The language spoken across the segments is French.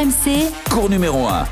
RMC, Cours numéro 1.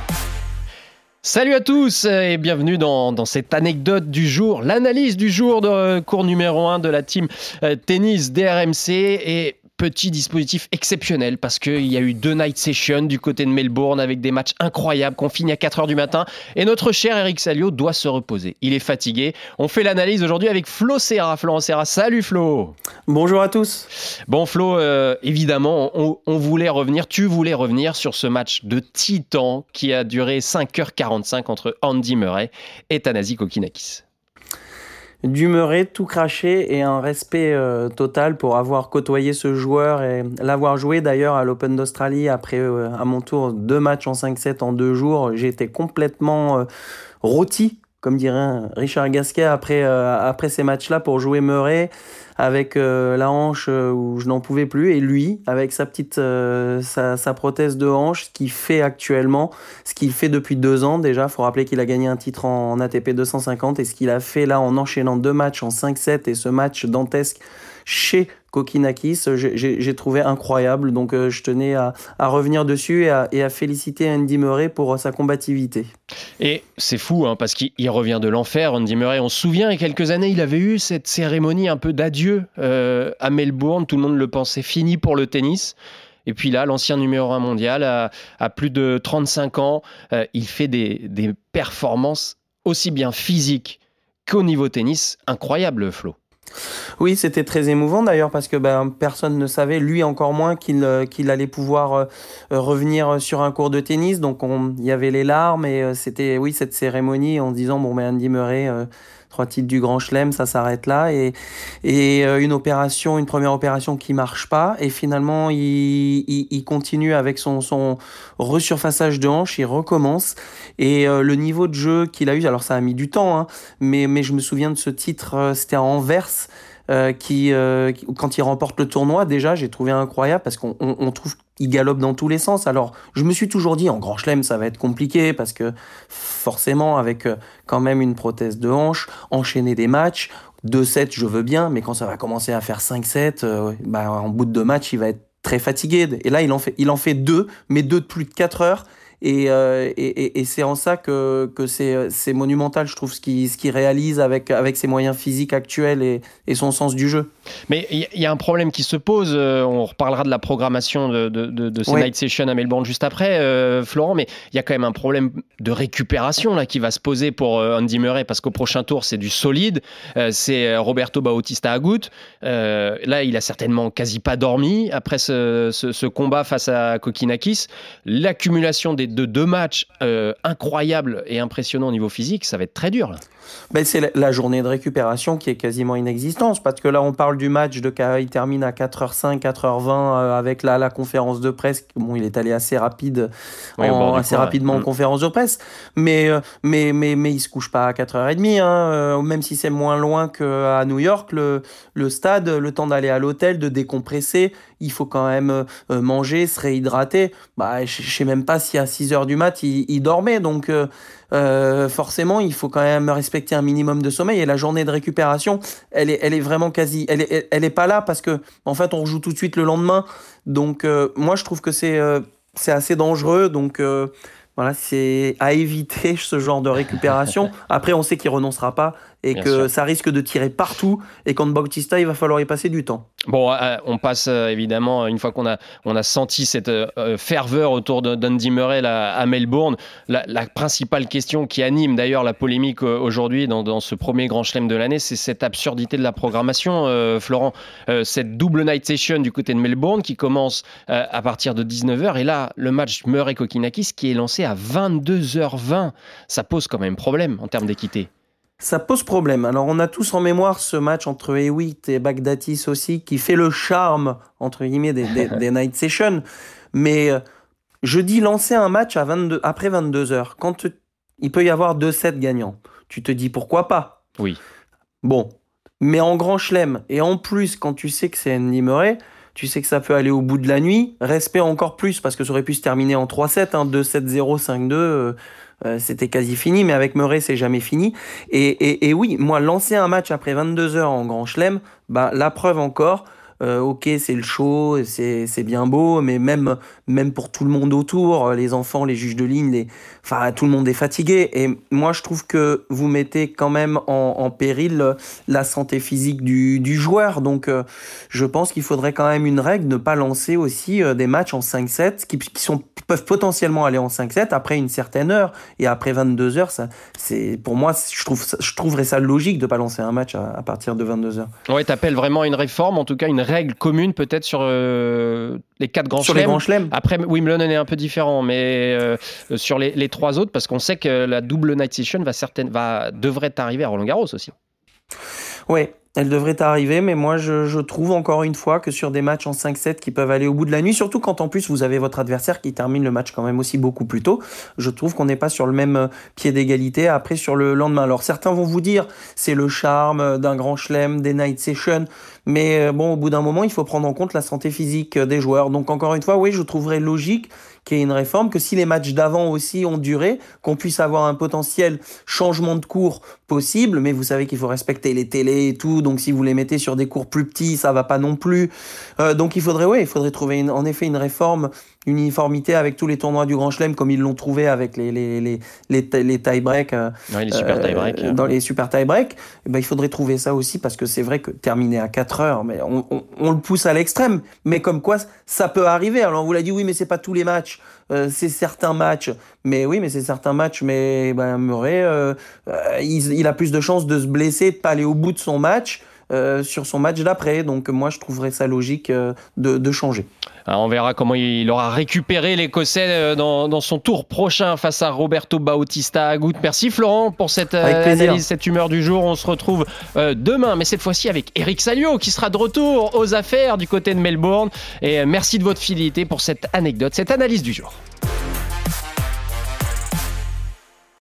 Salut à tous et bienvenue dans, dans cette anecdote du jour, l'analyse du jour de euh, cours numéro 1 de la team euh, tennis DRMC et petit dispositif exceptionnel parce qu'il y a eu deux night sessions du côté de Melbourne avec des matchs incroyables qu'on finit à 4h du matin et notre cher Eric Salio doit se reposer. Il est fatigué. On fait l'analyse aujourd'hui avec Flo Serra. Florent Serra, salut Flo Bonjour à tous Bon Flo, euh, évidemment, on, on voulait revenir, tu voulais revenir sur ce match de titan qui a duré 5h45 entre Andy Murray et Tanasi Kokinakis du tout craché et un respect euh, total pour avoir côtoyé ce joueur et l'avoir joué d'ailleurs à l'Open d'Australie après euh, à mon tour deux matchs en 5-7 en deux jours. Été complètement euh, rôti comme dirait Richard Gasquet après, euh, après ces matchs-là pour jouer Murray avec euh, la hanche euh, où je n'en pouvais plus et lui avec sa petite sa, sa, prothèse de hanche ce qu'il fait actuellement ce qu'il fait depuis deux ans déjà faut rappeler qu'il a gagné un titre en, en ATP 250 et ce qu'il a fait là en enchaînant deux matchs en 5-7 et ce match dantesque chez Kokinakis, j'ai trouvé incroyable. Donc euh, je tenais à, revenir dessus et à, féliciter Andy Murray pour euh, sa combativité. Et c'est fou, hein, parce qu'il revient de l'enfer, Andy Murray. On se souvient, il y a quelques années, il avait eu cette cérémonie un peu d'adieu euh, à Melbourne. Tout le monde le pensait fini pour le tennis. Et puis là, l'ancien numéro 1 mondial, à, plus de 35 ans, il fait des, des performances aussi bien physiques qu'au niveau tennis. Incroyable, Flo. Oui, c'était très émouvant d'ailleurs parce que ben, personne ne savait, lui encore moins, qu'il euh, allait pouvoir euh, revenir sur un cours de tennis. Donc il y avait les larmes et euh, c'était oui cette cérémonie en disant bon ben Andy Murray trois titres du Grand Chelem, ça s'arrête là. Et et une opération, une première opération qui marche pas. Et finalement il, il, continue avec son son resurfaçage de hanche, il recommence. Et le niveau de jeu qu'il a eu, alors ça a mis du temps, hein, mais mais je me souviens de ce titre, c'était à Anvers euh, euh, quand il remporte le tournoi, déjà, j'ai trouvé incroyable parce qu'on on, on trouve qu'il galope dans tous les sens. Alors, je me suis toujours dit, en grand chelem, ça va être compliqué parce que forcément, avec euh, quand même une prothèse de hanche, enchaîner des matchs, 2-7, je veux bien, mais quand ça va commencer à faire 5-7, euh, bah, en bout de deux matchs, il va être très fatigué. Et là, il en fait, il deux, mais deux de plus de 4 heures. Et, euh, et, et c'est en ça que, que c'est monumental, je trouve, ce qu'il ce qu réalise avec, avec ses moyens physiques actuels et, et son sens du jeu. Mais il y, y, a un problème qui se pose. Euh, on reparlera de la programmation de, de, de, de ces oui. night sessions à Melbourne juste après, euh, Florent. Mais il y a quand même un problème de récupération là qui va se poser pour Andy Murray parce qu'au prochain tour, c'est du solide. C'est Roberto Bautista Agut. là, il a certainement quasi pas dormi après ce, ce, ce combat face à Kokinakis. L'accumulation des de deux matchs euh, incroyables et impressionnants au niveau physique, ça va être très dur. Là. Ben c'est la journée de récupération qui est quasiment inexistante parce que là on parle du match de il termine à 4h05, 4h20 euh, avec la, la, conférence de presse. Bon, il est allé assez rapide, oui, en, assez rapidement ouais. en conférence de presse, mais euh, mais mais mais il se couche pas à 4h30 hein, euh, même si c'est moins loin qu'à New York le le stade, le temps d'aller à l'hôtel, de décompresser, il faut quand même manger, se réhydrater. Bah, je sais même pas si à 6 heures du mat, il, il dormait. Donc, euh, forcément, il faut quand même respecter un minimum de sommeil. Et la journée de récupération, elle est, elle est vraiment quasi. Elle est, elle est pas là parce que, en fait, on rejoue tout de suite le lendemain. Donc, euh, moi, je trouve que c'est euh, c'est assez dangereux. Donc, euh, voilà, c'est à éviter ce genre de récupération. Après, on sait qu'il renoncera pas et Bien que sûr. ça risque de tirer partout et qu'en Bautista, il va falloir y passer du temps. Bon, euh, on passe euh, évidemment, une fois qu'on a, on a senti cette euh, ferveur autour d'Andy Murray à Melbourne, la, la, principale question qui anime d'ailleurs la polémique euh, aujourd'hui dans, dans, ce premier grand chelem de l'année, c'est cette absurdité de la programmation, euh, Florent. cette double night session du côté de Melbourne qui commence à partir de 19h et là, le match Murray-Kokinakis qui est lancé à 22h20. Ça pose quand même problème en termes d'équité. Ça pose problème. Alors, on a tous en mémoire ce match entre Hewitt et Bagdatis aussi, qui fait le charme, entre guillemets, des, des, des night sessions. Mais euh, je dis lancer un match à 22, après 22 heures, quand te, il peut y avoir deux sets gagnants. Tu te dis pourquoi pas? Oui. Bon. Mais en grand chelem, et en plus, quand tu sais que c'est Andy Murray, tu sais que ça peut aller au bout de la nuit. Respect encore plus, parce que ça aurait pu se terminer en 3-7, hein, 2-7-0, 5-2. Euh, euh, c'était quasi fini, mais avec Murray, c'est jamais fini. Et, et, et, oui, moi, lancer un match après 22 heures en Grand Chelem, bah, la preuve encore, euh, ok, c'est le show, c'est bien beau, mais même, même pour tout le monde autour, les enfants, les juges de ligne, les... enfin, tout le monde est fatigué. Et moi, je trouve que vous mettez quand même en, péril la santé physique du, du joueur. Donc, euh, je pense qu'il faudrait quand même une règle, ne pas lancer aussi euh, des matchs en 5-7 qui, qui, sont, peuvent potentiellement aller en 5-7 après une certaine heure. Et après 22 heures, ça, pour moi, je, trouve, je trouverais ça logique de pas lancer un match à, partir de 22 heures. Ouais, t'appelles vraiment une réforme, en tout cas une règle commune peut-être sur euh, les quatre grands sur les grands chelems. Après, Wimbledon est un peu différent, mais euh, sur les, les, trois autres, parce qu'on sait que la double night session va, certaine, va devrait arriver à Roland Garros aussi. Ouais, elle devrait arriver, mais moi je, trouve encore une fois que sur des matchs en 5-7 qui peuvent aller au bout de la nuit, surtout quand en plus vous avez votre adversaire qui termine le match quand même aussi beaucoup plus tôt, je trouve qu'on n'est pas sur le même euh, pied d'égalité après sur le lendemain. Alors certains vont vous dire c'est le charme d'un grand chelem, des night sessions, mais euh, bon au bout d'un moment il faut prendre en compte la santé physique des joueurs. Donc encore une fois, oui, je trouverais logique qu'il y ait une réforme, que si les matchs d'avant aussi ont duré, qu'on puisse avoir un potentiel changement de cours possible, mais vous savez qu'il faut respecter les télés et tout, donc si vous les mettez sur des cours plus petits, ça va pas non plus. Euh, donc il faudrait, ouais, il faudrait trouver en effet une réforme une uniformité avec tous les tournois du Grand Chelem comme ils l'ont trouvé avec les, les, les, les, les tie-break euh, les super tie -break. Euh, dans les super tie-break eh ben, il faudrait trouver ça aussi parce que c'est vrai que terminer à 4 heures mais on, on, le pousse à l'extrême. Mais comme quoi ça peut arriver. Alors on vous l'a dit oui mais c'est pas tous les matchs euh, c'est certains matchs mais oui mais c'est certains matchs mais ben, Murray il, il, a plus de chances de se blesser de pas aller au bout de son match sur son match d'après donc moi je trouverais ça logique de, de changer euh, on verra comment il aura récupéré l'Écossais euh, dans, son tour prochain face à Roberto Bautista Agut. Merci Florent pour cette euh, analyse, cette humeur du jour. On se retrouve demain, mais cette fois-ci avec Eric Salio qui sera de retour aux affaires du côté de Melbourne. Et merci de votre fidélité pour cette anecdote, cette analyse du jour.